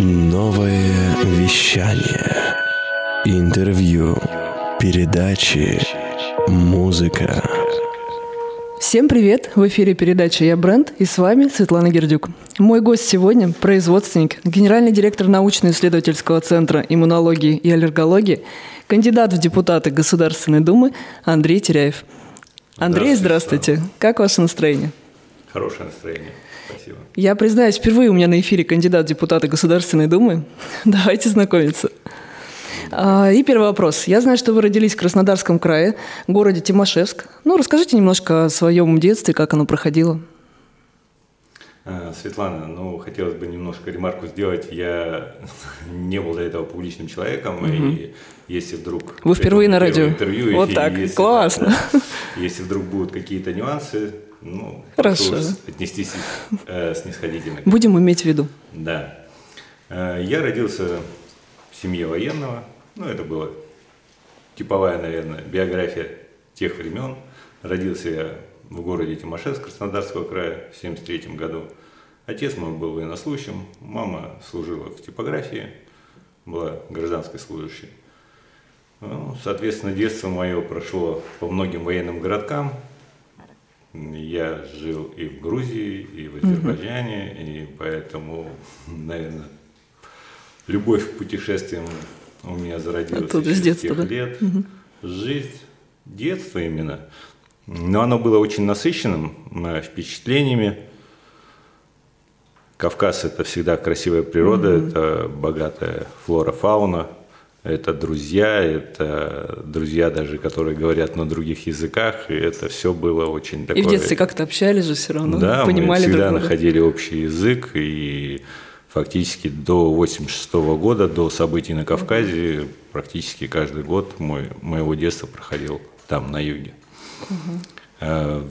Новое вещание. Интервью. Передачи. Музыка. Всем привет! В эфире передача «Я бренд» и с вами Светлана Гердюк. Мой гость сегодня – производственник, генеральный директор научно-исследовательского центра иммунологии и аллергологии, кандидат в депутаты Государственной Думы Андрей Теряев. Андрей, здравствуйте. здравствуйте. Как ваше настроение? Хорошее настроение. Спасибо. Я признаюсь, впервые у меня на эфире кандидат в депутаты Государственной Думы. Давайте знакомиться. А, и первый вопрос. Я знаю, что вы родились в Краснодарском крае, городе Тимошевск. Ну, расскажите немножко о своем детстве, как оно проходило. А, Светлана, ну, хотелось бы немножко ремарку сделать. Я не был до этого публичным человеком, угу. и если вдруг... Вы впервые на радио? Интервью, вот так, если, классно. Да, если вдруг будут какие-то нюансы, ну, Хорошо. отнестись э, снисходительно. Будем иметь в виду. Да. Э, я родился в семье военного, ну, это была типовая, наверное, биография тех времен. Родился я в городе Тимошевск Краснодарского края в 1973 году. Отец мой был военнослужащим, мама служила в типографии, была гражданской служащей. Ну, соответственно, детство мое прошло по многим военным городкам. Я жил и в Грузии, и в Азербайджане, mm и поэтому, наверное, любовь к путешествиям у меня зародилась Оттуда, с детства, да? лет. Угу. Жизнь, детство именно. Но оно было очень насыщенным э, впечатлениями. Кавказ – это всегда красивая природа, угу. это богатая флора, фауна, это друзья, это друзья даже, которые говорят на других языках, и это все было очень такое… И в детстве как-то общались же все равно, да, понимали мы всегда друг друга. находили общий язык, и фактически до 86 года, до событий на Кавказе, практически каждый год мой, моего детства проходил там, на юге. Угу.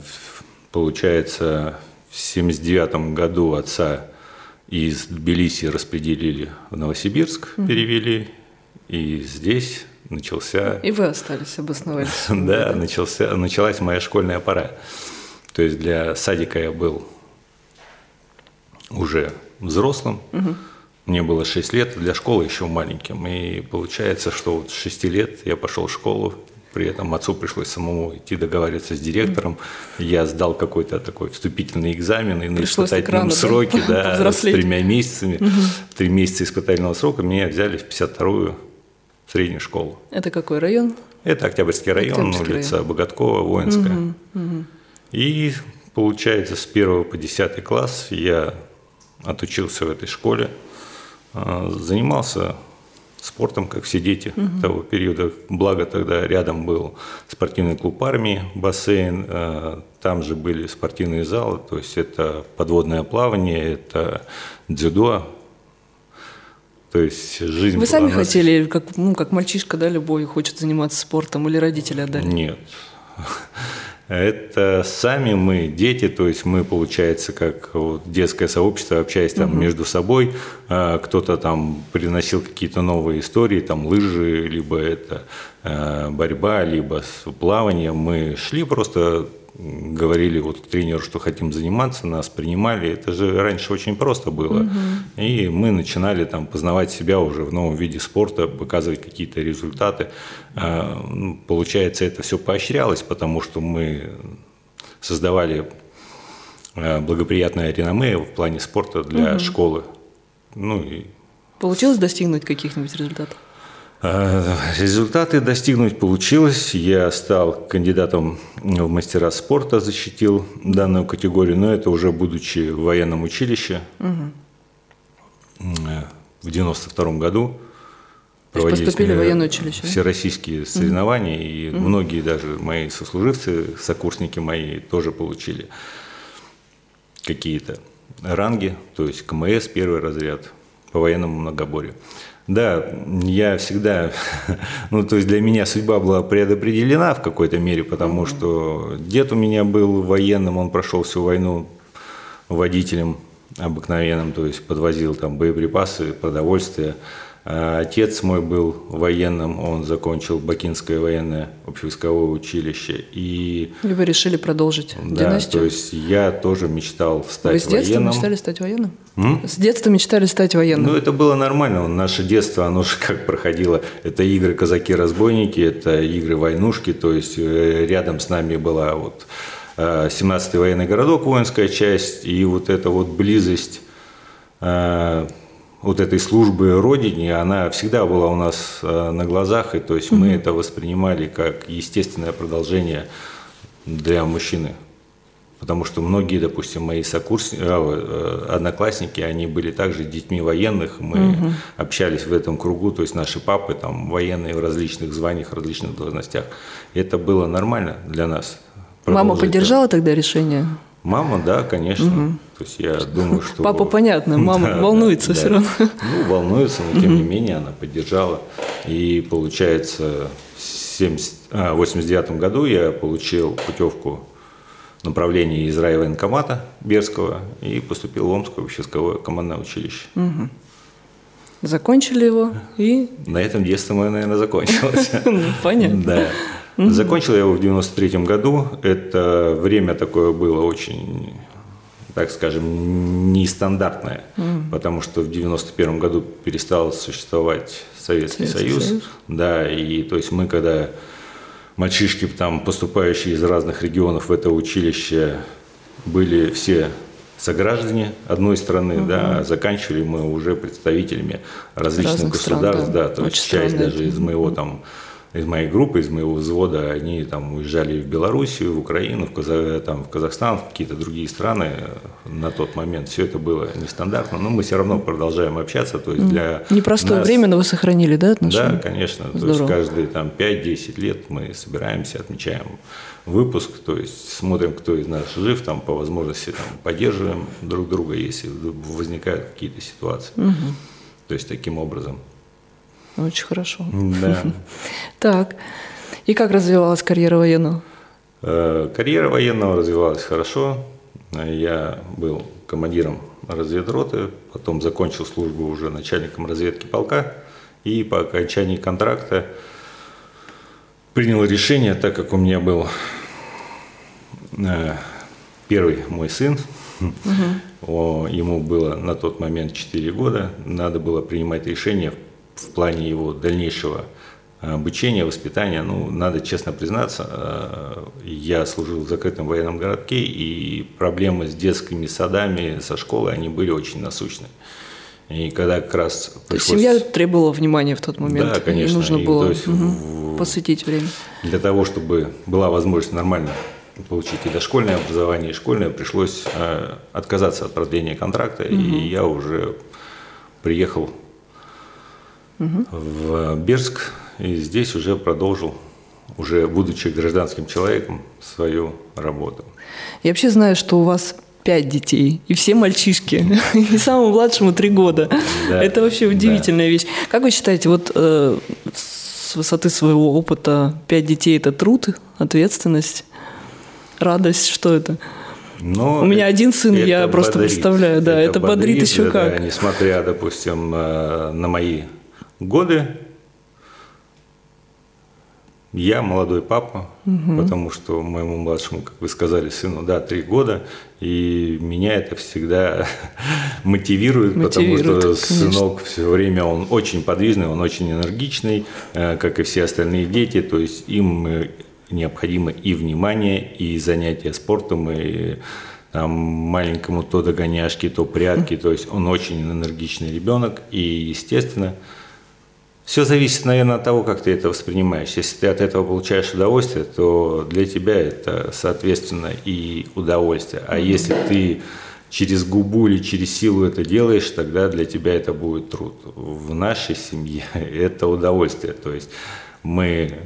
Получается, в 79 году отца из Тбилиси распределили в Новосибирск, угу. перевели, и здесь начался... И вы остались, обосновались. Да, начался, началась моя школьная пора. То есть для садика я был уже взрослым. Угу. Мне было 6 лет, для школы еще маленьким. И получается, что вот с 6 лет я пошел в школу, при этом отцу пришлось самому идти договариваться с директором. Я сдал какой-то такой вступительный экзамен и на пришлось испытательном сроке, да, да с тремя месяцами, три месяца испытательного срока меня взяли в 52-ю среднюю школу. Это какой район? Это Октябрьский район, Октябрьский улица район. Богаткова, Воинская. Угу, угу. И получается с 1 по 10 класс я отучился в этой школе, а, занимался спортом, как все дети угу. того периода. Благо тогда рядом был спортивный клуб армии, бассейн, а, там же были спортивные залы, то есть это подводное плавание, это дзюдо. То есть жизнь Вы сами хотели, как, ну, как мальчишка, да, любой хочет заниматься спортом, или родители отдали? Нет. Это сами мы, дети, то есть мы, получается, как вот детское сообщество, общаясь там угу. между собой, а, кто-то там приносил какие-то новые истории, там лыжи, либо это а, борьба, либо плавание. Мы шли просто говорили вот тренеру, что хотим заниматься, нас принимали. Это же раньше очень просто было. Угу. И мы начинали там познавать себя уже в новом виде спорта, показывать какие-то результаты. А, ну, получается, это все поощрялось, потому что мы создавали а, благоприятное реноме в плане спорта для угу. школы. Ну, и... Получилось достигнуть каких-нибудь результатов? Э, результаты достигнуть получилось. Я стал кандидатом в мастера спорта, защитил данную категорию, но это уже будучи в военном училище угу. в 92 году. Проводились поступили в военное училище? Всероссийские соревнования, угу. и угу. многие даже мои сослуживцы, сокурсники мои тоже получили какие-то ранги, то есть КМС, первый разряд по военному многоборью. Да, я всегда, ну то есть для меня судьба была предопределена в какой-то мере, потому что дед у меня был военным, он прошел всю войну водителем обыкновенным, то есть подвозил там боеприпасы, продовольствие. А отец мой был военным, он закончил Бакинское военное общевойсковое училище. И, и вы решили продолжить да, династию? то есть я тоже мечтал стать вы с детства военным. мечтали стать военным? М? С детства мечтали стать военным? Ну, это было нормально. Наше детство, оно же как проходило. Это игры «Казаки-разбойники», это игры «Войнушки». То есть э, рядом с нами была вот 17-й военный городок, воинская часть, и вот эта вот близость э, вот этой службы Родине, она всегда была у нас э, на глазах, и то есть мы это воспринимали как естественное продолжение для мужчины. Потому что многие, допустим, мои сокурсники, э, одноклассники, они были также детьми военных, мы угу. общались в этом кругу, то есть наши папы там военные в различных званиях, в различных должностях. Это было нормально для нас. Мама поддержала тогда решение? Мама, да, конечно. Угу. То есть я думаю, что... Папа, понятно, мама да, волнуется да, все да. равно. Ну, волнуется, но тем не менее она поддержала. И получается, в 70, а, 89 году я получил путевку направления из райвоенкомата Берского и поступил в Омское общесковое командное училище. Угу. Закончили его и... На этом детство мое, наверное, закончилось. Ну, понятно. Да. Закончил я его в 93 году. Это время такое было очень, так скажем, нестандартное, потому что в 91 году перестал существовать Советский, Советский Союз. Союз. Да, и то есть мы когда мальчишки там поступающие из разных регионов в это училище были все сограждане одной страны, да, а заканчивали мы уже представителями различных Разных стран, государств, да. да, то Очень есть часть странно даже из моего там из моей группы, из моего взвода, они там уезжали в Белоруссию, в Украину, в, Каза- там, в Казахстан, в какие-то другие страны на тот момент. Все это было нестандартно, но мы все равно продолжаем общаться. То есть для Непростое нас- время, но вы сохранили, да, отношения? Да, конечно. То есть Здорово. каждые там 5-10 лет мы собираемся, отмечаем выпуск, то есть смотрим, кто из нас жив, там по возможности там, поддерживаем друг друга, если возникают какие-то ситуации. То есть таким образом. Очень хорошо. Да. Так, и как развивалась карьера военного? Э, Карьера военного развивалась хорошо. Я был командиром разведроты, потом закончил службу уже начальником разведки полка. И по окончании контракта принял решение, так как у меня был э, первый мой сын, о, ему было на тот момент 4 года, надо было принимать решение в, в плане его дальнейшего обучения, воспитания. Ну, надо честно признаться, э, я служил в закрытом военном городке, и проблемы с детскими садами, со школой, они были очень насущны. И когда как раз То есть пришлось- семья требовала внимания в тот момент. Да, конечно. И нужно И, было есть, в- посвятить время. Для того, чтобы была возможность нормально получить и дошкольное образование, и школьное, пришлось э, отказаться от продления контракта, и я уже приехал в Берск, и здесь уже продолжил, уже будучи гражданским человеком, свою работу. Я вообще знаю, что у вас пять детей, и все мальчишки, и самому младшему три года. Да, Это вообще да. удивительная вещь. Как вы считаете, вот э, с высоты своего опыта пять детей – это труд, ответственность, радость, что это? Но У меня один сын, это я просто представляю, да, это бодрит еще да, как. да, несмотря, допустим, э, на мои годы, я молодой папа, потому что моему младшему, как вы сказали, сыну, да, три года, и меня это всегда мотивирует, Мотивирует, потому что конечно. сынок все время, он очень подвижный, он очень энергичный, э, как и все остальные дети, то есть им э, необходимо и внимание, и занятия спортом, и там маленькому то догоняшки, то прятки, то есть он очень энергичный ребенок, и, естественно, все зависит, наверное, от того, как ты это воспринимаешь. Если ты от этого получаешь удовольствие, то для тебя это, соответственно, и удовольствие. А если ты через губу или через силу это делаешь, тогда для тебя это будет труд. В нашей семье это удовольствие. То есть мы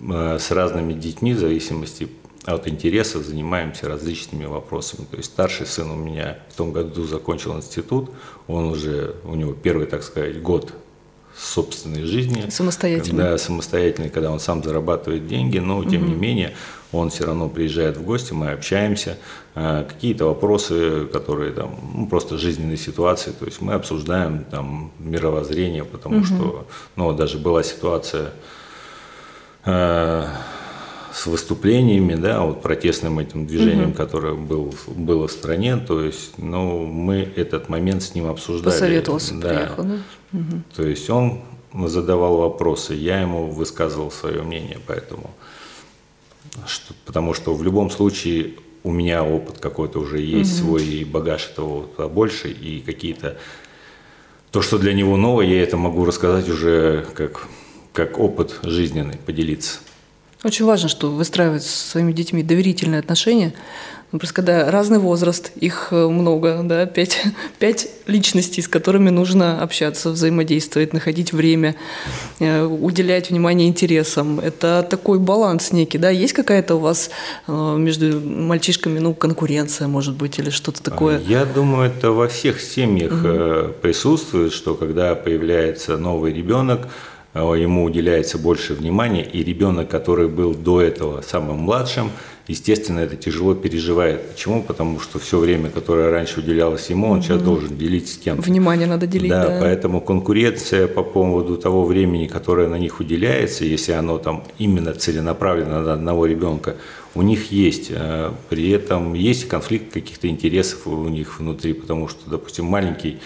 э, с разными детьми, в зависимости от интереса, занимаемся различными вопросами. То есть старший сын у меня в том году закончил институт, он уже, у него первый, так сказать, год собственной жизни. Самостоятельный. Да, самостоятельный, когда он сам зарабатывает деньги, но тем не менее он все равно приезжает в гости, мы общаемся, э, какие-то вопросы, которые там, ну, просто жизненные ситуации, то есть мы обсуждаем там мировоззрение, потому угу. что, ну, даже была ситуация э, с выступлениями, да, вот протестным этим движением, угу. которое был, было в стране, то есть, ну, мы этот момент с ним обсуждали. Посоветовался, да. приехал, да? Угу. То есть он задавал вопросы, я ему высказывал свое мнение, поэтому, что, потому что в любом случае у меня опыт какой-то уже есть, угу. свой и багаж этого побольше, и какие-то то, что для него новое, я это могу рассказать уже как, как опыт жизненный, поделиться. Очень важно, что выстраивать с своими детьми доверительные отношения. Ну, просто когда разный возраст, их э, много, да, пять, пять личностей, с которыми нужно общаться, взаимодействовать, находить время, э, уделять внимание интересам. Это такой баланс некий, да. Есть какая-то у вас э, между мальчишками, ну, конкуренция, может быть, или что-то такое? Я думаю, это во всех семьях угу. присутствует, что когда появляется новый ребенок, ему уделяется больше внимания, и ребенок, который был до этого самым младшим, естественно, это тяжело переживает. Почему? Потому что все время, которое раньше уделялось ему, он угу. сейчас должен делить с кем-то. Внимание надо делить, да, да. поэтому конкуренция по поводу того времени, которое на них уделяется, если оно там именно целенаправленно на одного ребенка, у них есть. Э, при этом есть конфликт каких-то интересов у них внутри, потому что, допустим, маленький,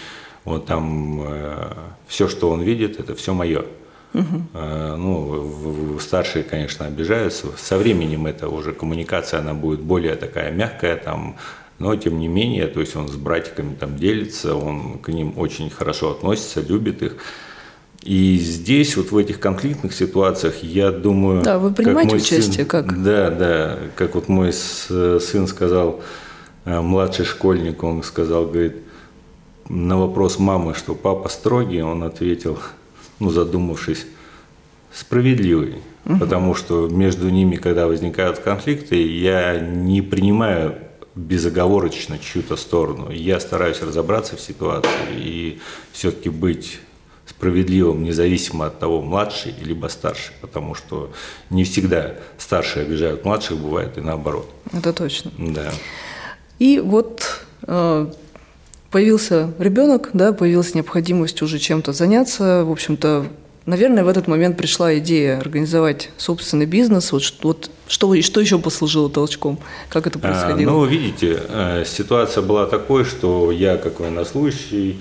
вот там э, все, что он видит, это все мое. Угу. Ну, старшие, конечно, обижаются. Со временем это уже коммуникация, она будет более такая мягкая, там, но тем не менее, то есть он с братиками там делится, он к ним очень хорошо относится, любит их. И здесь, вот в этих конфликтных ситуациях, я думаю... Да, вы принимаете как участие, сын, как? Да, да, как вот мой сын сказал, э, младший школьник, он сказал, говорит, на вопрос мамы, что папа строгий, он ответил, ну, задумавшись, справедливый. Угу. Потому что между ними, когда возникают конфликты, я не принимаю безоговорочно чью-то сторону. Я стараюсь разобраться в ситуации и все-таки быть справедливым, независимо от того, младший либо старший, потому что не всегда старшие обижают младших, бывает и наоборот. Это точно. Да. И вот э, Появился ребенок, да, появилась необходимость уже чем-то заняться. В общем-то, наверное, в этот момент пришла идея организовать собственный бизнес. Вот, вот что, что еще послужило толчком? Как это происходило? А, ну, видите, э, ситуация была такой, что я, как военнослужащий,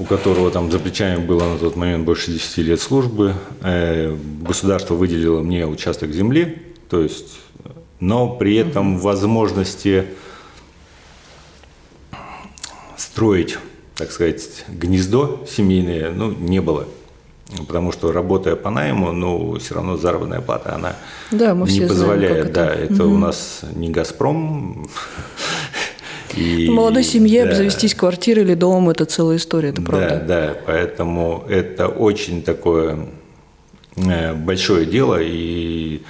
у которого там за плечами было на тот момент больше 10 лет службы, э, государство выделило мне участок земли, то есть, но при этом возможности строить, так сказать, гнездо семейное, ну, не было. Потому что работая по найму, ну, все равно заработная плата, она да, мы не позволяет. Знаем, да, это, это угу. у нас не Газпром. И, молодой семье да, обзавестись квартирой или домом – это целая история, это правда. Да, да, поэтому это очень такое э, большое дело, и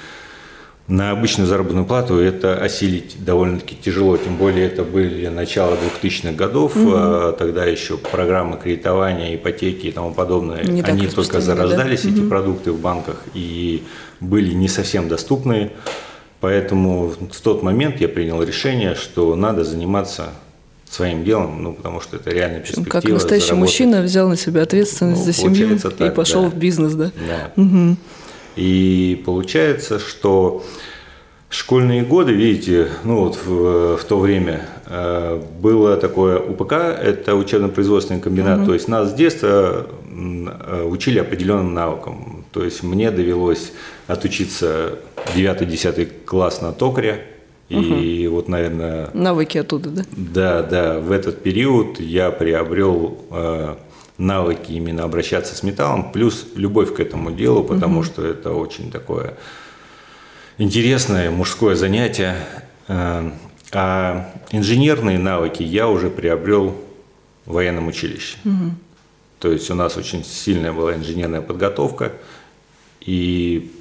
на обычную заработную плату это осилить довольно-таки тяжело, тем более это были начало 2000-х годов, угу. тогда еще программы кредитования, ипотеки и тому подобное, не они только зарождались, да? эти угу. продукты в банках, и были не совсем доступны, поэтому в тот момент я принял решение, что надо заниматься своим делом, ну, потому что это реальная перспектива. Как настоящий заработать. мужчина взял на себя ответственность ну, за семью так, и пошел да. в бизнес, да? Да. Угу. И получается, что школьные годы, видите, ну вот в, в то время э, было такое УПК, это учебно-производственный комбинат, угу. то есть нас с детства э, учили определенным навыкам. То есть мне довелось отучиться 9-10 класс на токаря, и угу. вот, наверное... Навыки оттуда, да? Да, да. В этот период я приобрел э, навыки именно обращаться с металлом, плюс любовь к этому делу, потому угу. что это очень такое интересное мужское занятие. Э, а инженерные навыки я уже приобрел в военном училище. Угу. То есть у нас очень сильная была инженерная подготовка, и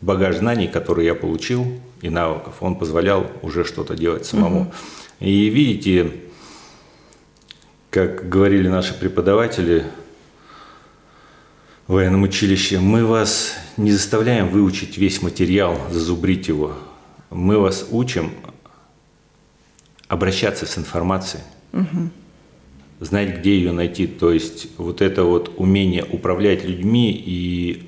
багаж знаний, который я получил, и навыков, он позволял уже что-то делать самому. Угу. И видите, как говорили наши преподаватели в военном училище, мы вас не заставляем выучить весь материал, зазубрить его. мы вас учим обращаться с информацией, угу. знать, где ее найти. То есть вот это вот умение управлять людьми и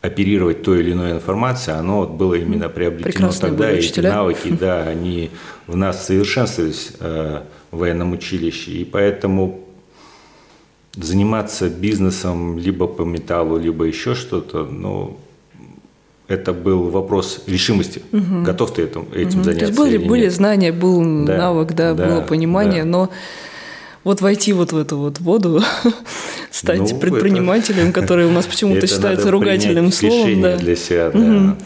оперировать той или иной информацией, оно вот было именно приобретено Прекрасные тогда, и эти навыки, да, они в нас совершенствовались э, в военном училище, и поэтому заниматься бизнесом либо по металлу, либо еще что-то, ну, это был вопрос решимости. Угу. Готов ты этим, этим угу. заняться? То есть были, были нет? знания, был Да, навык, да, да, было понимание, да. но вот войти вот в эту вот воду, стать Ну, предпринимателем, который у нас почему-то Это считается ругательным словом. Да. для себя, да. Мгм.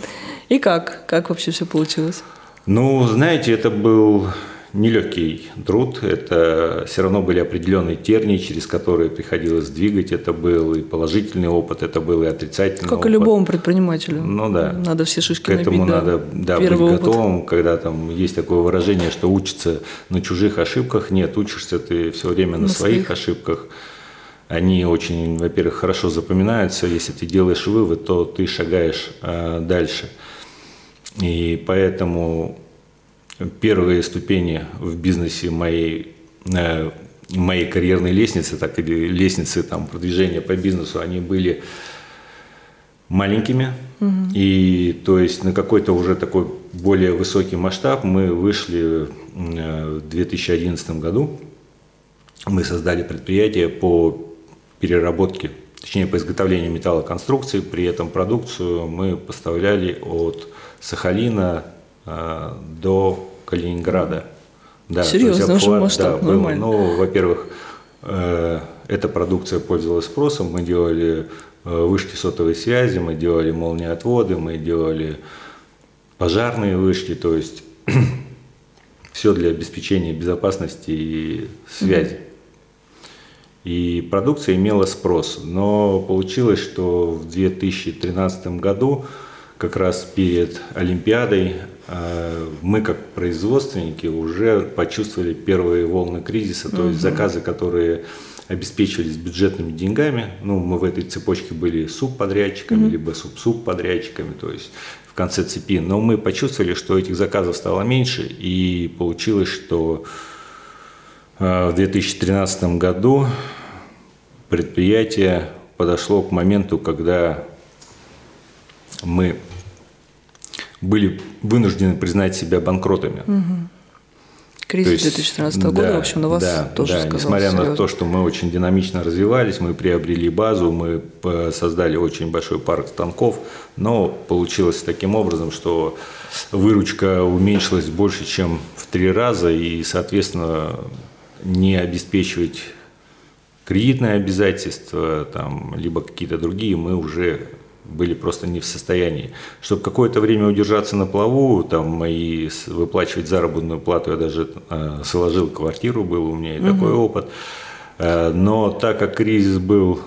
И как? Как вообще все получилось? Ну, знаете, это был нелегкий труд. Это все равно были определенные тернии, через которые приходилось двигать. Это был и положительный опыт, это был и отрицательный Как опыт. и любому предпринимателю. Ну да. Надо все шишки К этому набить, надо да, быть опыт. готовым, когда там есть такое выражение, что учится на чужих ошибках. Нет, учишься ты все время на, На своих своих. ошибках. Они очень, во-первых, хорошо запоминаются. Если ты делаешь вывод, то ты шагаешь э, дальше. И поэтому первые ступени в бизнесе моей, э, моей карьерной лестницы, так или лестницы там, продвижения по бизнесу, они были маленькими. И то есть на какой-то уже такой более высокий масштаб мы вышли э, в 2011 году. Мы создали предприятие по переработке, точнее по изготовлению металлоконструкций. При этом продукцию мы поставляли от Сахалина до Калининграда. Да, то есть Серьезно, уже обхват, масштаб, да, был. нормально. Ну, во-первых, э, эта продукция пользовалась спросом. Мы делали э, вышки сотовой связи, мы делали молниеотводы, мы делали пожарные вышки, то есть все для обеспечения безопасности и связи. И продукция имела спрос. Но получилось, что в 2013 году, как раз перед Олимпиадой, э, мы как производственники уже почувствовали первые волны кризиса, то есть заказы, которые обеспечивались бюджетными деньгами. Ну, мы в этой цепочке были субподрядчиками, либо суб-субподрядчиками, то есть в конце цепи. Но мы почувствовали, что этих заказов стало меньше, и получилось, что э, в 2013 году предприятие подошло к моменту, когда мы были вынуждены признать себя банкротами. Кризис То есть, 2014 года, да, в общем, на вас да, тоже да, сказал Несмотря на серьезно. то, что мы очень динамично развивались, мы приобрели базу, мы э, создали очень большой парк станков, но получилось таким образом, что выручка уменьшилась больше, чем в три раза, и, соответственно, не обеспечивать кредитные обязательства, там, либо какие-то другие, мы уже были просто не в состоянии. Чтобы какое-то время удержаться на плаву, там, и выплачивать заработную плату, я даже э, сложил квартиру, был у меня и такой опыт. Э, но так как кризис был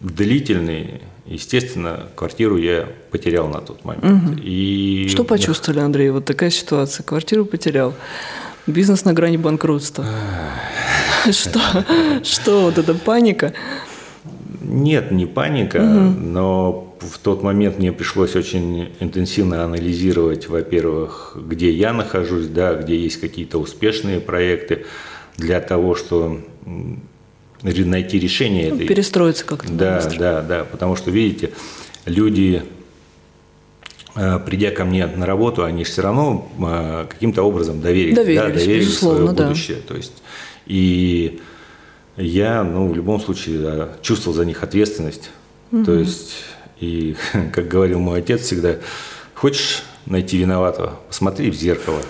длительный, естественно, квартиру я потерял на тот момент. И Что почувствовали, Андрей? Вот такая ситуация. Квартиру потерял. Бизнес на грани банкротства. Что? Что? Вот эта паника? Нет, не паника, но в тот момент мне пришлось очень интенсивно анализировать, во-первых, где я нахожусь, да, где есть какие-то успешные проекты, для того, что м, ре- найти решение Ну, этой Перестроиться как-то. Да, быстро. да, да, потому что, видите, люди, э, придя ко мне на работу, они все равно э, каким-то образом доверились, да, Доверились, доверили безусловно, свое да. будущее. То есть, и я, ну, в любом случае, да, чувствовал за них ответственность. То есть, и, как говорил мой отец всегда, хочешь найти виноватого, посмотри в зеркало.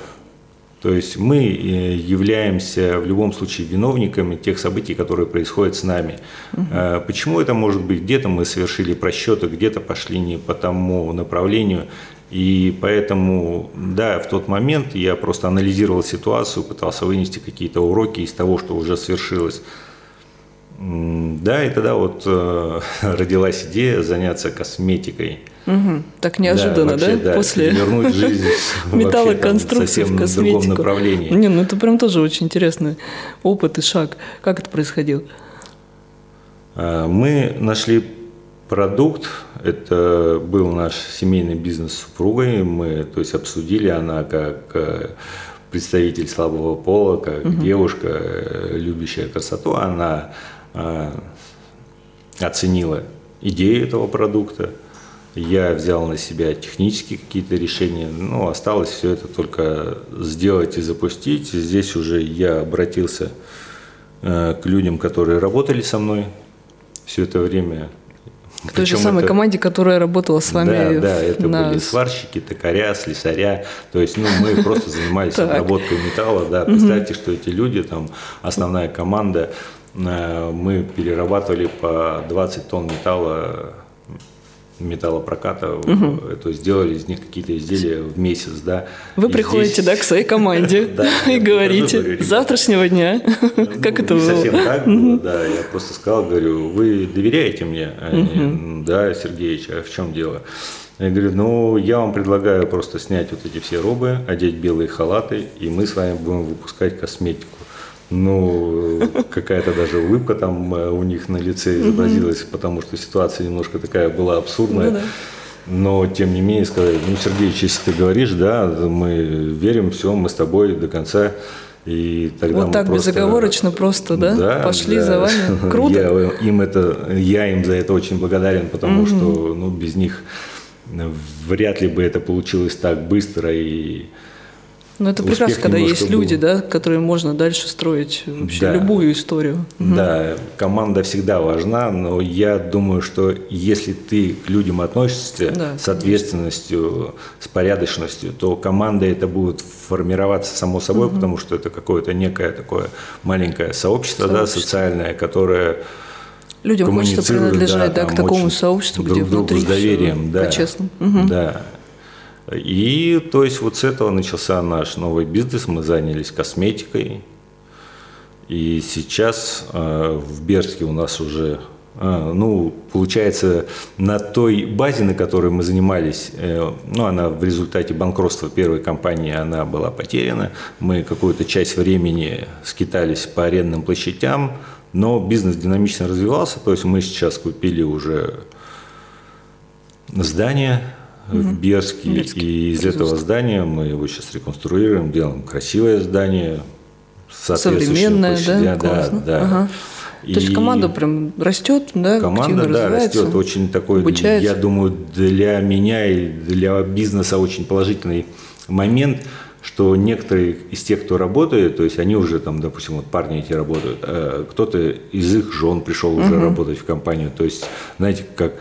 То есть мы э, являемся в любом случае виновниками тех событий, которые происходят с нами. Э, Почему это может быть? Где-то мы совершили просчеты, где-то пошли не по тому направлению. И поэтому, да, в тот момент я просто анализировал ситуацию, пытался вынести какие-то уроки из того, что уже свершилось. Да, и тогда вот э, родилась идея заняться косметикой. Мгм. Так неожиданно, вообще, да? После вернуть жизнь металлоконструкции в в другом косметику. направлении. Не, ну это прям тоже очень интересный опыт и шаг. Как это происходило? А, Мы нашли Продукт – это был наш семейный бизнес с супругой. Мы то есть, обсудили, она как э, представитель слабого пола, как угу. девушка, э, любящая красоту, она оценила идею этого продукта. Я взял на себя технические какие-то решения. Ну, осталось все это только сделать и запустить. Здесь уже я обратился к людям, которые работали со мной все это время к той же самой это... команде, которая работала с вами. Да, да, это на... были сварщики, токаря, слесаря. То есть, ну, мы просто занимались обработкой металла. Да, представьте, что эти люди, там, основная команда, мы перерабатывали по 20 тонн металла металлопроката, угу. то есть сделали из них какие-то изделия в месяц, да. Вы и приходите, здесь... да, к своей команде и говорите, завтрашнего дня, как это было? совсем так было, да, я просто сказал, говорю, вы доверяете мне? Да, Сергеевич, а в чем дело? Я говорю, ну, я вам предлагаю просто снять вот эти все робы, одеть белые халаты, и мы с вами будем выпускать косметику. Ну, какая-то даже улыбка там э, у них на лице изобразилась, потому что ситуация немножко такая была абсурдная. Ну, да. Но, тем не менее, сказали, ну, Сергей, если ты говоришь, да, мы верим, все, мы с тобой до конца. И тогда вот так просто, безоговорочно просто, да? да Пошли да. за вами. Круто. Я им, это, я им за это очень благодарен, потому угу. что ну, без них вряд ли бы это получилось так быстро и ну, это прекрасно, когда есть был. люди, да, которые можно дальше строить вообще да. любую историю. Да, угу. команда всегда важна, но я думаю, что если ты к людям относишься да, с ответственностью, конечно. с порядочностью, то команда это будет формироваться само собой, угу. потому что это какое-то некое такое маленькое сообщество, сообщество. да, социальное, которое Людям хочется принадлежать да, да, к такому сообществу, друг где внутри с доверием, да, по-честному. Угу. Да. И то есть вот с этого начался наш новый бизнес. Мы занялись косметикой. И сейчас э, в Берске у нас уже, э, ну, получается, на той базе, на которой мы занимались, э, ну, она в результате банкротства первой компании, она была потеряна. Мы какую-то часть времени скитались по арендным площадям, но бизнес динамично развивался. То есть мы сейчас купили уже здание, в Берске. Берске. И из этого здания мы его сейчас реконструируем, делаем красивое здание, современное, да, да, да. Ага. И То есть команда прям растет, да? Команда, да, растет. Очень такой, обучается. я думаю, для меня и для бизнеса очень положительный момент, что некоторые из тех, кто работает, то есть они уже там, допустим, вот парни эти работают, а кто-то из их жен пришел уже угу. работать в компанию. То есть, знаете, как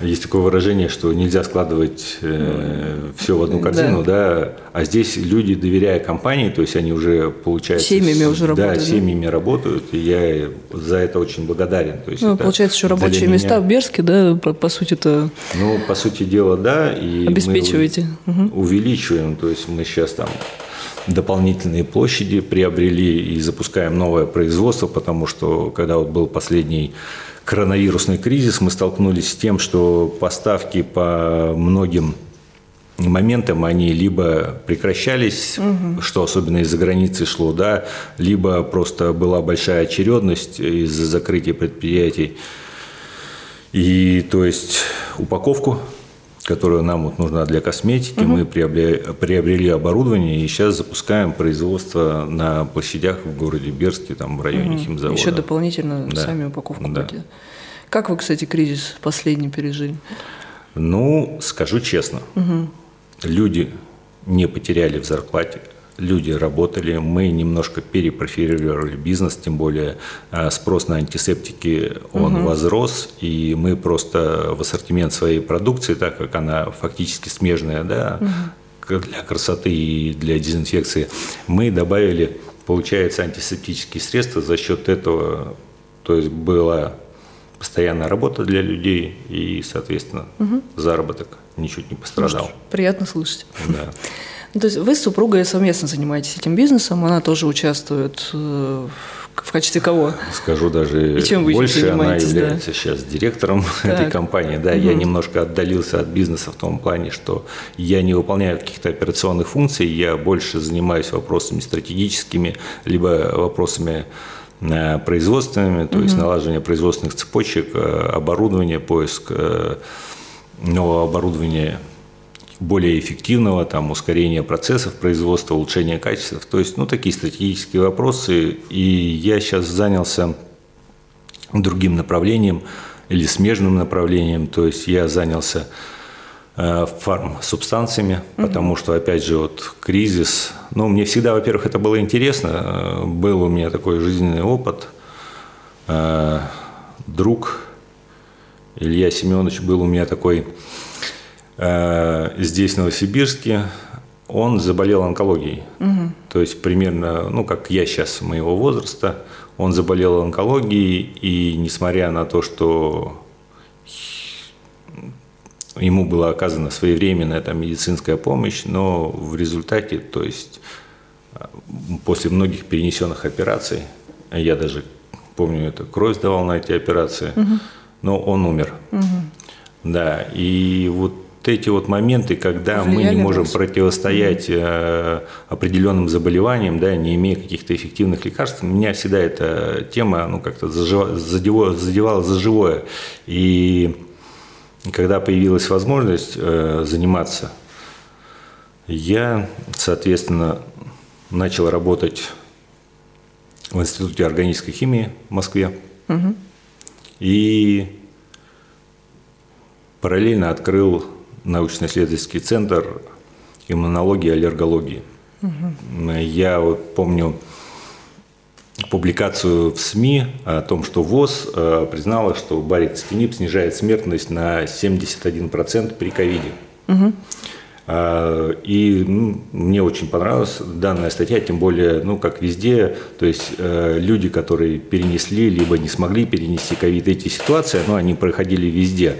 есть такое выражение, что нельзя складывать э, все в одну корзину, да. да, а здесь люди, доверяя компании, то есть они уже получают... Семьями уже работают. Да, семьями работают, и я за это очень благодарен. То есть ну, получается, еще рабочие места в Берске, да, по, по сути это. Ну, по сути дела, да. И Обеспечиваете. Мы увеличиваем, то есть мы сейчас там дополнительные площади приобрели и запускаем новое производство, потому что когда вот был последний коронавирусный кризис, мы столкнулись с тем, что поставки по многим моментам они либо прекращались, угу. что особенно из-за границы шло, да, либо просто была большая очередность из-за закрытия предприятий. И то есть упаковку которая нам вот нужна для косметики. Угу. Мы приобрели, оборудование и сейчас запускаем производство на площадях в городе Берске, там в районе угу. химзавода. Еще дополнительно да. сами упаковку да. будете. Как вы, кстати, кризис последний пережили? Ну, скажу честно, угу. люди не потеряли в зарплате, люди работали, мы немножко перепрофилировали бизнес, тем более а, спрос на антисептики, он угу. возрос, и мы просто в ассортимент своей продукции, так как она фактически смежная, да, угу. для красоты и для дезинфекции, мы добавили, получается, антисептические средства за счет этого, то есть была постоянная работа для людей и, соответственно, угу. заработок ничуть не пострадал. Ну, приятно слышать. Да. Ну, то есть вы с супругой совместно занимаетесь этим бизнесом, она тоже участвует э, в качестве кого? Скажу даже И чем вы больше, она является да? сейчас директором так. этой компании. Да, угу. я немножко отдалился от бизнеса в том плане, что я не выполняю каких-то операционных функций, я больше занимаюсь вопросами стратегическими, либо вопросами производственными, то есть налаживание производственных цепочек, оборудование, поиск нового оборудования более эффективного, там, ускорения процессов производства, улучшения качества. То есть, ну, такие стратегические вопросы. И я сейчас занялся другим направлением или смежным направлением. То есть, я занялся э, фарм-субстанциями, угу. потому что, опять же, вот кризис. Ну, мне всегда, во-первых, это было интересно. Был у меня такой жизненный опыт. Э, друг Илья Семенович был у меня такой Э, здесь, в Новосибирске, он заболел онкологией. Угу. То есть примерно, ну, как я сейчас моего возраста, он заболел онкологией, и несмотря на то, что ему была оказана своевременная там, медицинская помощь, но в результате, то есть после многих перенесенных операций, я даже помню, это кровь сдавал на эти операции, угу. но он умер. Угу. Да, и вот эти вот моменты, когда мы не можем противостоять э, определенным заболеваниям, да, не имея каких-то эффективных лекарств, меня всегда эта тема ну, как-то задевала, задевала за живое. И когда появилась возможность э, заниматься, я, соответственно, начал работать в Институте органической химии в Москве. Угу. И параллельно открыл научно-исследовательский центр иммунологии и аллергологии. Угу. Я вот помню публикацию в СМИ о том, что ВОЗ э, признала, что барицетинип снижает смертность на 71% при ковиде. Угу. А, и ну, мне очень понравилась данная статья, тем более, ну, как везде, то есть э, люди, которые перенесли, либо не смогли перенести ковид, эти ситуации, ну, они проходили везде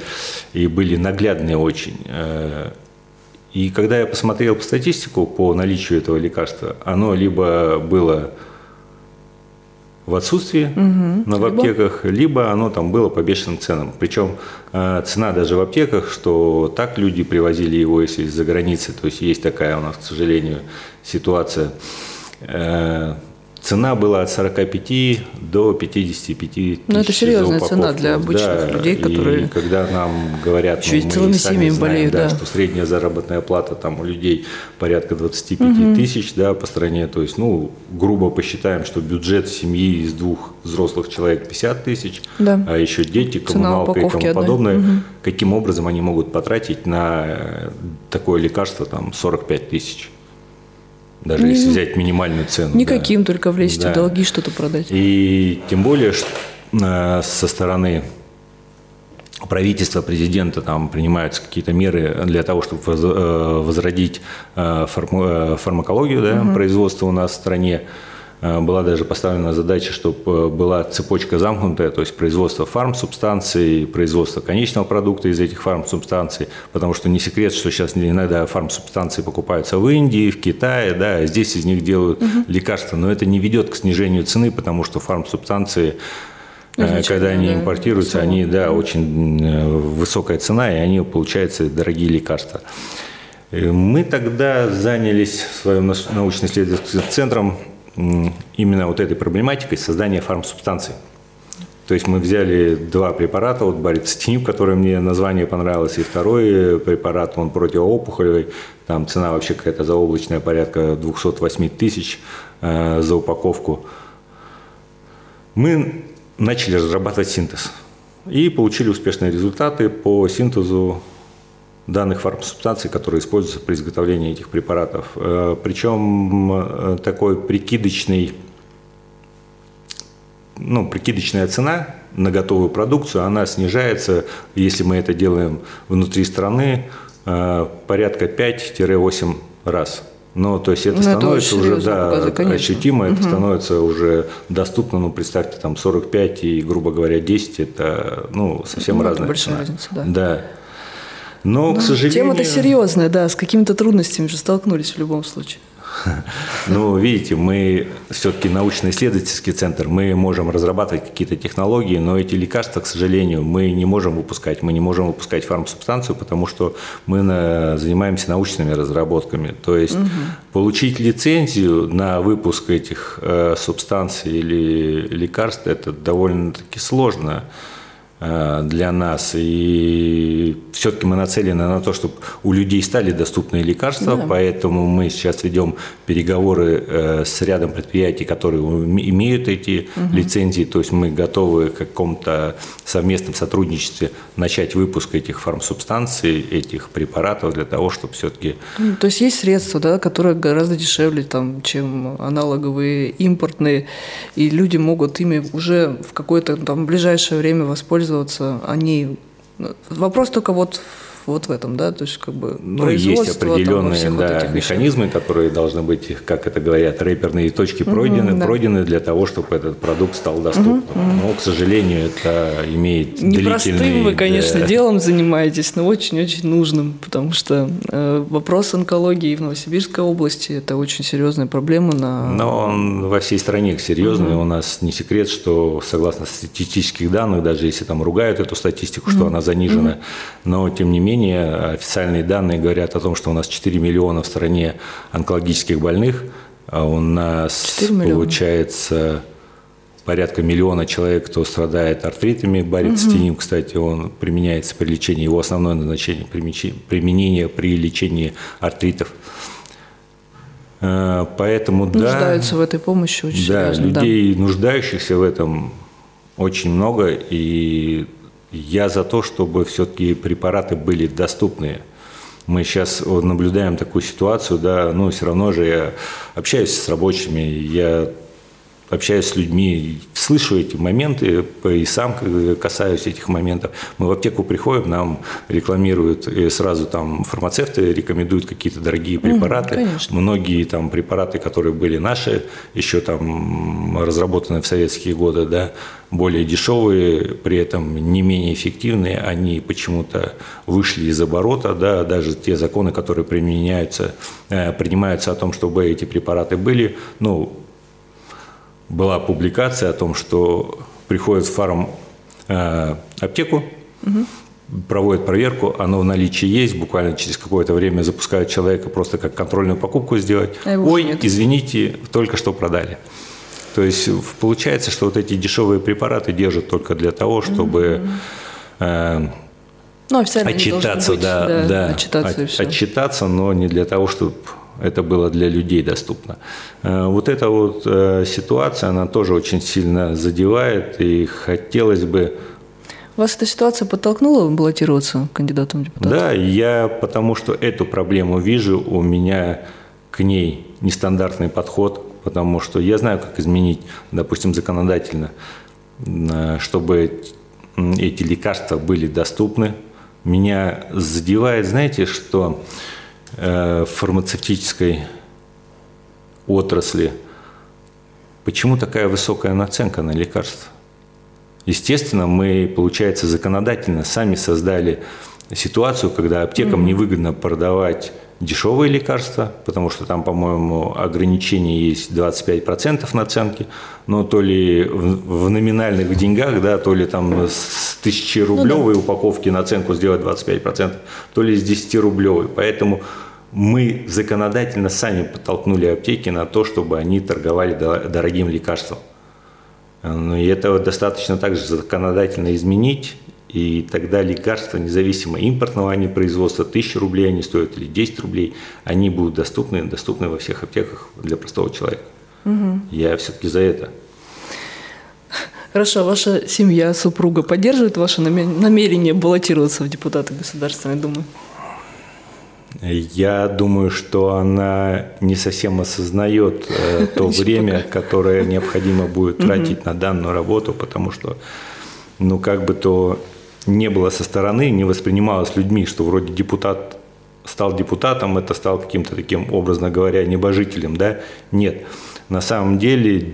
и были наглядные очень. Э, и когда я посмотрел по статистику по наличию этого лекарства, оно либо было в отсутствии угу. на, в аптеках, либо оно там было по бешеным ценам. Причем э, цена даже в аптеках, что так люди привозили его, если из-за границы, то есть есть такая у нас, к сожалению, ситуация. Цена была от 45 до 55 тысяч Ну, это серьезная цена для обычных да, людей, которые... И когда нам говорят, ну, мы целыми сами знаем, болеют, да, да. что средняя заработная плата там у людей порядка 25 угу. тысяч да, по стране, то есть, ну, грубо посчитаем, что бюджет семьи из двух взрослых человек 50 тысяч, да. а еще дети, коммуналка и тому подобное, угу. каким образом они могут потратить на такое лекарство там 45 тысяч? Даже если взять минимальную цену. Никаким, да. только влезть да. в долги что-то продать. И тем более что, э, со стороны правительства, президента там принимаются какие-то меры для того, чтобы э, возродить э, фармакологию, да, угу. производство у нас в стране. Э, была даже поставлена задача, чтобы э, была цепочка замкнутая, то есть производство фармсубстанций, производство конечного продукта из этих фармсубстанций, потому что не секрет, что сейчас иногда фармсубстанции покупаются в Индии, в Китае, да, а здесь из них делают угу. лекарства, но это не ведет к снижению цены, потому что фармсубстанции Изначально, э, когда они да, импортируются, они, да, очень высокая цена, и они, получаются, дорогие лекарства. Мы тогда занялись своим научно-исследовательским центром именно вот этой проблематикой создания фармсубстанций. То есть мы взяли два препарата, вот барицетинип, который мне название понравилось, и второй препарат, он противоопухолевый, там цена вообще какая-то заоблачная, порядка 208 тысяч э, за упаковку. Мы начали разрабатывать синтез и получили успешные результаты по синтезу данных фармсубстанций, которые используются при изготовлении этих препаратов. Э, Причем э, такой прикидочный, ну, прикидочная цена на готовую продукцию, она снижается, если мы это делаем внутри страны, э, порядка 5-8 раз. Но то есть это ну, становится это уже да, показы, ощутимо, угу. это становится уже доступно, ну представьте, там 45 и, грубо говоря, 10, это ну, совсем ну, разная большая цена. разница, да. Да. Но, да. к сожалению... Тема-то серьезная, да, с какими-то трудностями же столкнулись в любом случае. Ну, видите, мы все-таки научно-исследовательский центр, мы можем разрабатывать какие-то технологии, но эти лекарства, к сожалению, мы не можем выпускать. Мы не можем выпускать фармсубстанцию, потому что мы на, занимаемся научными разработками. То есть угу. получить лицензию на выпуск этих э, субстанций или лекарств, это довольно-таки сложно. Э, для нас. И все-таки мы нацелены на то, чтобы у людей стали доступны лекарства, да. поэтому мы сейчас ведем переговоры э, с рядом предприятий, которые имеют эти угу. лицензии, то есть мы готовы к какому-то совместном сотрудничестве начать выпуск этих фармсубстанций, этих препаратов для того, чтобы все-таки... Ну, то есть есть средства, да, которые гораздо дешевле, там, чем аналоговые, импортные, и люди могут ими уже в какое-то там ближайшее время воспользоваться пользоваться, они... Вопрос только вот вот в этом, да, то есть как бы ну, есть определенные там, да, механизмы, которые должны быть, как это говорят, рэперные точки пройдены, mm-hmm, да. пройдены для того, чтобы этот продукт стал доступным. Mm-hmm. Но, к сожалению, это имеет Непростым длительный... вы, конечно, да. делом занимаетесь, но очень-очень нужным, потому что э, вопрос онкологии в Новосибирской области – это очень серьезная проблема. На... Но он во всей стране серьезный. Mm-hmm. У нас не секрет, что согласно статистических данных, даже если там ругают эту статистику, mm-hmm. что она занижена, mm-hmm. но тем не менее менее, официальные данные говорят о том, что у нас 4 миллиона в стране онкологических больных, а у нас получается порядка миллиона человек, кто страдает артритами. Барицетинин, угу. кстати, он применяется при лечении, его основное назначение применение при лечении артритов. А, поэтому нуждаются да, в этой помощи очень да, серьезно. Людей, да. нуждающихся в этом очень много, и я за то, чтобы все-таки препараты были доступны. Мы сейчас наблюдаем такую ситуацию, да, ну, все равно же я общаюсь с рабочими, я общаюсь с людьми, слышу эти моменты и сам касаюсь этих моментов. Мы в аптеку приходим, нам рекламируют, и сразу там фармацевты рекомендуют какие-то дорогие препараты. Конечно. Многие там препараты, которые были наши, еще там разработаны в советские годы, да, более дешевые, при этом не менее эффективные, они почему-то вышли из оборота, да, даже те законы, которые применяются, э, принимаются о том, чтобы эти препараты были, ну, была публикация о том, что приходит в фарм э, аптеку, угу. проводят проверку, оно в наличии есть, буквально через какое-то время запускают человека просто как контрольную покупку сделать. А Ой, нет. извините, только что продали. То есть получается, что вот эти дешевые препараты держат только для того, чтобы э, ну, отчитаться, быть, да, да, да, отчитаться, от, отчитаться, но не для того, чтобы это было для людей доступно. Э, вот эта вот э, ситуация, она тоже очень сильно задевает, и хотелось бы... Вас эта ситуация подтолкнула баллотироваться кандидатом в депутаты? Да, я потому что эту проблему вижу, у меня к ней нестандартный подход, потому что я знаю, как изменить, допустим, законодательно, э, чтобы эти лекарства были доступны. Меня задевает, знаете, что Э, фармацевтической отрасли, почему такая высокая наценка на лекарства? Естественно, мы, получается, законодательно сами создали ситуацию, когда аптекам mm-hmm. невыгодно продавать дешевые лекарства, потому что там, по-моему, ограничение есть 25% наценки, но то ли в, в номинальных деньгах, да, то ли там с 1000-рублевой ну, да. упаковки наценку сделать 25%, то ли с 10-рублевой. Поэтому мы законодательно сами подтолкнули аптеки на то, чтобы они торговали дорогим лекарством. Ну, и это достаточно также законодательно изменить, и тогда лекарства, независимо импортного они производства, 1000 рублей они стоят или 10 рублей, они будут доступны, доступны во всех аптеках для простого человека. Угу. Я все-таки за это. Хорошо, ваша семья, супруга поддерживает ваше намерение баллотироваться в депутаты Государственной Думы? Я думаю, что она не совсем осознает э, то время, которое необходимо будет тратить на данную работу, потому что, ну, как бы то не было со стороны, не воспринималось людьми, что вроде депутат стал депутатом, это стал каким-то таким, образно говоря, небожителем, да? Нет. На самом деле,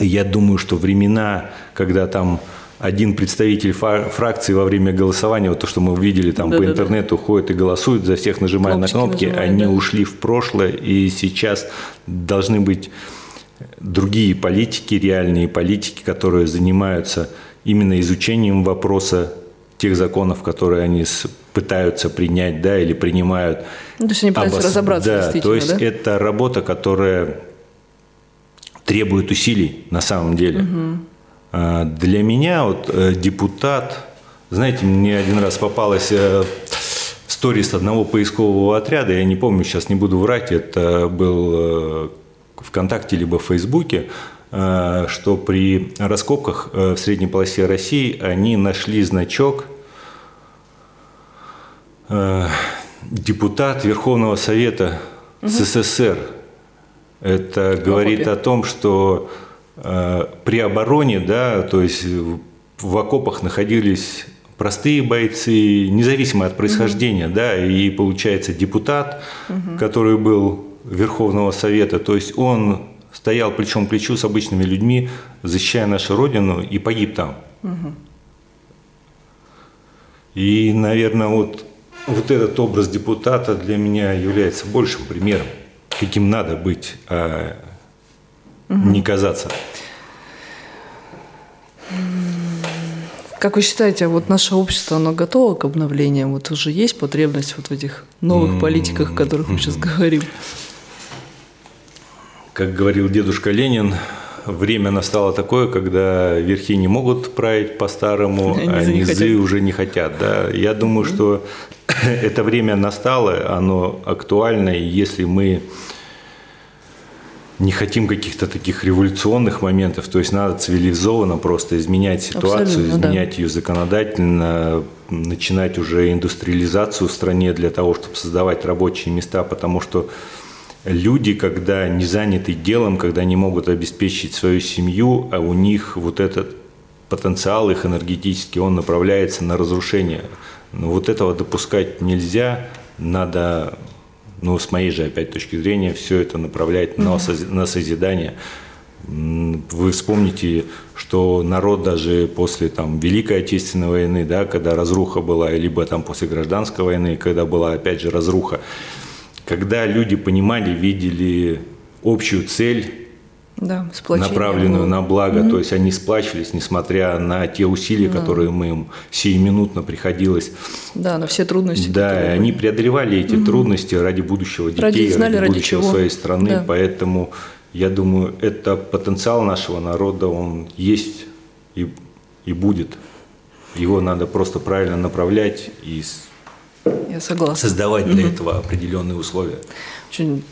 я думаю, что времена, когда там один представитель фракции во время голосования, вот то, что мы увидели там да, по да, интернету, да. ходят и голосуют, за всех Кнопочки на кнопки, нажимают, они да. ушли в прошлое, и сейчас должны быть другие политики, реальные политики, которые занимаются именно изучением вопроса тех законов, которые они пытаются принять, да, или принимают. Ну, то есть они пытаются обос... разобраться да, действительно, то есть да? это работа, которая требует усилий на самом деле. Угу. Для меня вот э, депутат, знаете, мне один раз попалась э, сторис одного поискового отряда, я не помню, сейчас не буду врать, это был ВКонтакте либо в Фейсбуке, что при раскопках в средней полосе России они нашли значок депутат Верховного Совета угу. СССР. Это говорит о том, что э, при обороне, да, то есть в окопах находились простые бойцы, независимо от происхождения, угу. да, и получается депутат, угу. который был Верховного Совета, то есть он стоял плечом к плечу с обычными людьми, защищая нашу Родину, и погиб там. Угу. И, наверное, вот вот этот образ депутата для меня является большим примером, каким надо быть, а угу. не казаться. Как вы считаете, вот наше общество, оно готово к обновлению? Вот уже есть потребность вот в этих новых политиках, о которых мы сейчас говорим? Как говорил дедушка Ленин, время настало такое, когда верхи не могут править по-старому, а низы уже не хотят. Да? Я думаю, что это время настало, оно актуально, и если мы не хотим каких-то таких революционных моментов, то есть надо цивилизованно просто изменять ситуацию, Абсолютно, изменять да. ее законодательно, начинать уже индустриализацию в стране для того, чтобы создавать рабочие места, потому что люди, когда не заняты делом, когда не могут обеспечить свою семью, а у них вот этот потенциал их энергетический, он направляется на разрушение. Но вот этого допускать нельзя, надо, ну, с моей же опять точки зрения, все это направлять на, на созидание. Вы вспомните, что народ даже после там, Великой Отечественной войны, да, когда разруха была, либо там после Гражданской войны, когда была опять же разруха, когда люди понимали, видели общую цель, да, направленную на благо. Угу. То есть они сплачивались, несмотря на те усилия, да. которые мы им сиюминутно приходилось. Да, на все трудности. Да, и они преодолевали эти угу. трудности ради будущего детей, ради, знали, ради будущего ради своей страны. Да. Поэтому я думаю, это потенциал нашего народа, он есть и, и будет. Его надо просто правильно направлять и я согласна. создавать для угу. этого определенные условия очень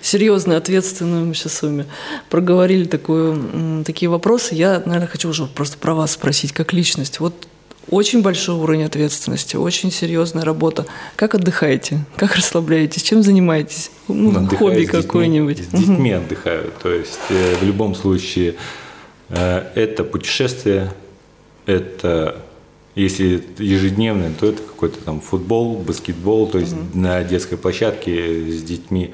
серьезно, ответственно мы сейчас с вами проговорили такую, такие вопросы. Я, наверное, хочу уже просто про вас спросить, как личность. Вот очень большой уровень ответственности, очень серьезная работа. Как отдыхаете? Как расслабляетесь? Чем занимаетесь? Ну, хобби какое-нибудь? С детьми отдыхаю. То есть э, в любом случае э, это путешествие, это если ежедневный, то это какой-то там футбол, баскетбол, то есть угу. на детской площадке с детьми.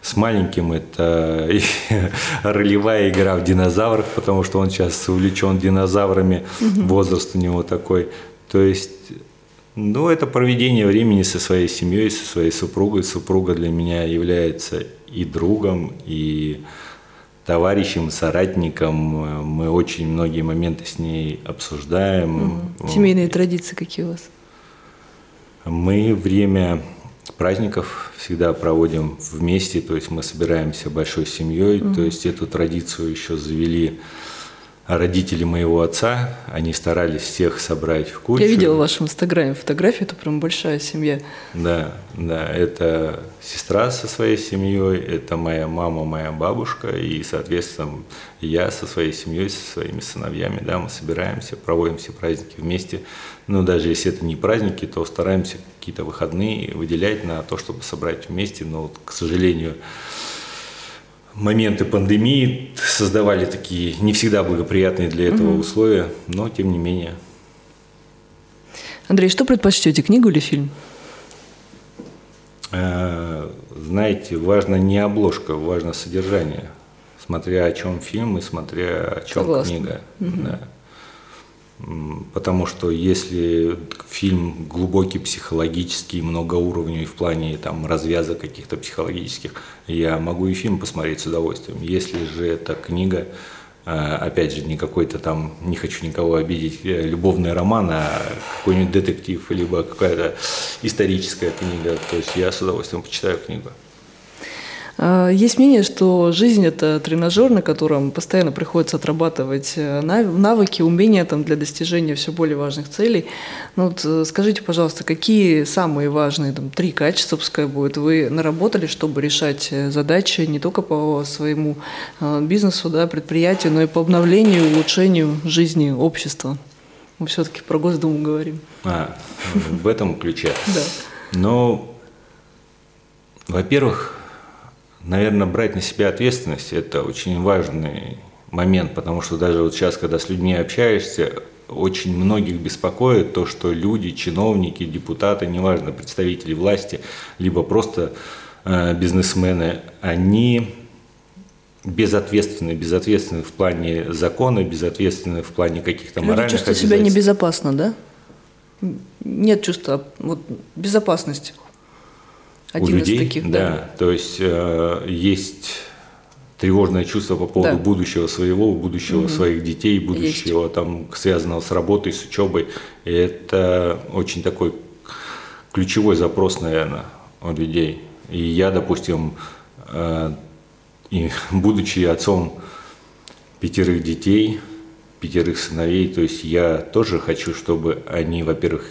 С маленьким это ролевая игра в динозаврах, потому что он сейчас увлечен динозаврами, угу. возраст у него такой. То есть, ну, это проведение времени со своей семьей, со своей супругой. Супруга для меня является и другом, и товарищем, соратником. Мы очень многие моменты с ней обсуждаем. Угу. Семейные традиции какие у вас? Мы время праздников всегда проводим вместе, то есть мы собираемся большой семьей, угу. то есть эту традицию еще завели родители моего отца, они старались всех собрать в кучу. Я видела в вашем инстаграме фотографию, это прям большая семья. Да, да, это сестра со своей семьей, это моя мама, моя бабушка, и, соответственно, я со своей семьей, со своими сыновьями, да, мы собираемся, проводим все праздники вместе. Но даже если это не праздники, то стараемся какие-то выходные выделять на то, чтобы собрать вместе, но, вот, к сожалению, моменты пандемии создавали такие не всегда благоприятные для этого угу. условия, но тем не менее. Андрей, что предпочтете, книгу или фильм? Э, знаете, важно не обложка, важно содержание. Смотря о чем фильм и смотря о чем Согласна. книга. Угу. Да. Потому что если фильм глубокий, психологический, многоуровневый в плане там, развязок каких-то психологических, я могу и фильм посмотреть с удовольствием. Если же это книга, а, опять же, не какой-то там, не хочу никого обидеть, э, любовный роман, а какой-нибудь детектив, либо какая-то историческая книга, то есть я с удовольствием почитаю книгу. А, есть мнение, что жизнь – это тренажер, на котором постоянно приходится отрабатывать э, навыки, умения там, для достижения все более важных целей. Ну, вот э, скажите, пожалуйста, какие самые важные там, три качества, пускай будет, вы наработали, чтобы решать э, задачи не только по своему бизнесу, да, предприятию, но и по обновлению улучшению жизни общества? Мы все-таки про Госдуму говорим. А, в этом ключе. Да. Ну, во-первых, наверное, брать на себя ответственность – это очень важный момент, потому что даже вот сейчас, когда с людьми общаешься, очень многих беспокоит то, что люди, чиновники, депутаты, неважно, представители власти, либо просто э, бизнесмены, они безответственны, безответственны в плане закона, безответственны в плане каких-то Люди моральных чувствуют себя небезопасно, да? Нет чувства вот, безопасности один у людей, из таких, да. да. То есть э, есть тревожное чувство по поводу да. будущего своего, будущего угу. своих детей, будущего есть. там связанного с работой, с учебой. И это очень такой ключевой запрос, наверное, у людей. И я, допустим, э, и, будучи отцом пятерых детей, пятерых сыновей, то есть я тоже хочу, чтобы они, во-первых,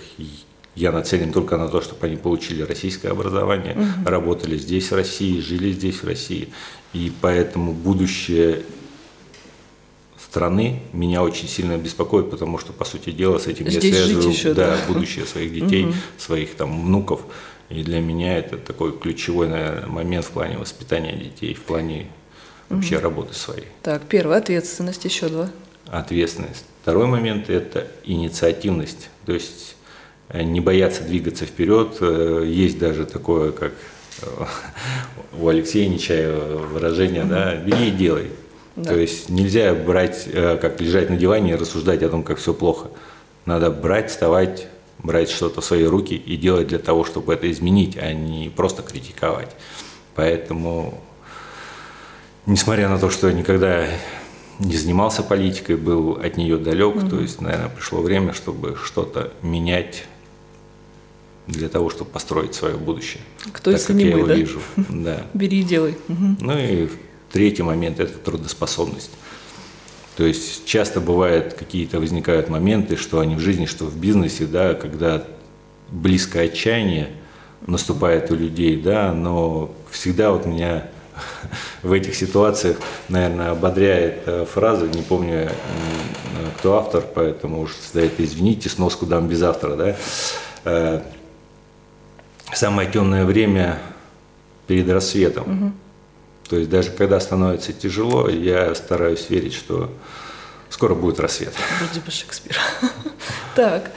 я нацелен только на то, чтобы они получили российское образование, угу. работали здесь, в России, жили здесь, в России. И поэтому будущее страны меня очень сильно беспокоит, потому что, по сути дела, с этим здесь я связываю еще, да, да. будущее своих детей, угу. своих там внуков. И для меня это такой ключевой наверное, момент в плане воспитания детей, в плане вообще угу. работы своей. Так, первая ответственность, еще два. Ответственность. Второй момент – это инициативность. То есть не бояться двигаться вперед. Э, есть даже такое, как э, у Алексея Нечаева выражение, mm-hmm. да, бери и делай. Да. То есть нельзя брать, как лежать на диване и рассуждать о том, как все плохо. Надо брать, вставать, брать что-то в свои руки и делать для того, чтобы это изменить, а не просто критиковать. Поэтому, несмотря на то, что я никогда не занимался политикой, был от нее далек, mm-hmm. то есть, наверное, пришло время, чтобы что-то менять для того, чтобы построить свое будущее. Кто так, если как не я мы, его да? вижу. Да. Бери и делай. Угу. Ну и третий момент – это трудоспособность. То есть часто бывают какие-то возникают моменты, что они в жизни, что в бизнесе, да, когда близкое отчаяние наступает у людей, да, но всегда вот меня в этих ситуациях, наверное, ободряет э, фраза, не помню, кто автор, поэтому уж за это извините, сноску дам без автора, да, э, самое темное время перед рассветом. Угу. То есть даже когда становится тяжело, я стараюсь верить, что скоро будет рассвет. Вроде бы Шекспир. Так.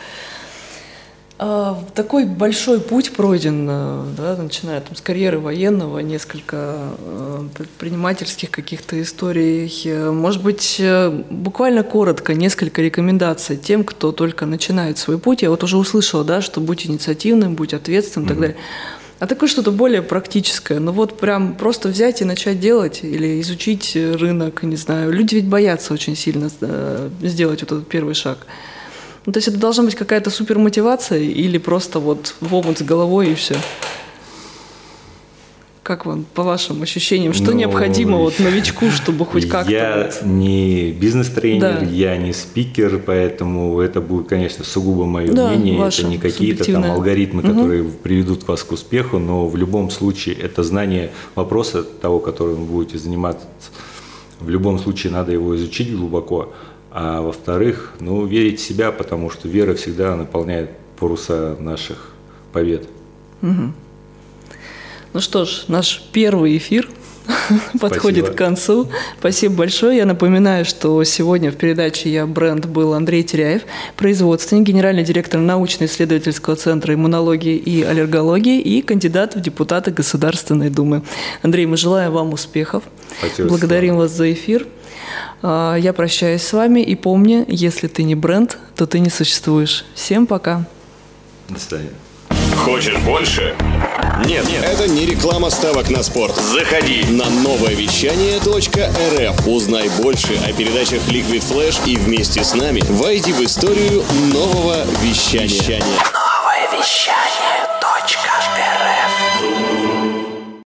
А, такой большой путь пройден, э, да, начиная там, с карьеры военного, несколько э, предпринимательских каких-то историй. Может быть, э, буквально коротко, несколько рекомендаций тем, кто только начинает свой путь. Я вот уже услышала, да, что будь инициативным, будь ответственным и так далее. А такое что-то более практическое. Ну вот прям просто взять и начать делать или изучить рынок, не знаю. Люди ведь боятся очень сильно сделать вот этот первый шаг. Ну, то есть это должна быть какая-то супермотивация или просто вот в омут с головой и все? Как вам, по вашим ощущениям, что ну, необходимо вот новичку, чтобы хоть как-то? Я вот... не бизнес-тренер, да. я не спикер, поэтому это будет, конечно, сугубо мое да, мнение. Это не какие-то там алгоритмы, угу. которые приведут вас к успеху, но в любом случае это знание вопроса того, которым вы будете заниматься. В любом случае надо его изучить глубоко, а во-вторых, ну, верить в себя, потому что вера всегда наполняет паруса наших побед. Угу. Ну что ж, наш первый эфир подходит Спасибо. к концу. Спасибо большое. Я напоминаю, что сегодня в передаче «Я бренд» был Андрей Теряев, производственник, генеральный директор научно-исследовательского центра иммунологии и аллергологии и кандидат в депутаты Государственной Думы. Андрей, мы желаем вам успехов. Спасибо. Благодарим вас за эфир. А, я прощаюсь с вами и помни, если ты не бренд, то ты не существуешь. Всем пока. До свидания. Хочешь больше? Нет, нет, это не реклама ставок на спорт. Заходи на новое вещание .рф. Узнай больше о передачах Liquid Flash и вместе с нами войди в историю нового вещания. Новое вещание.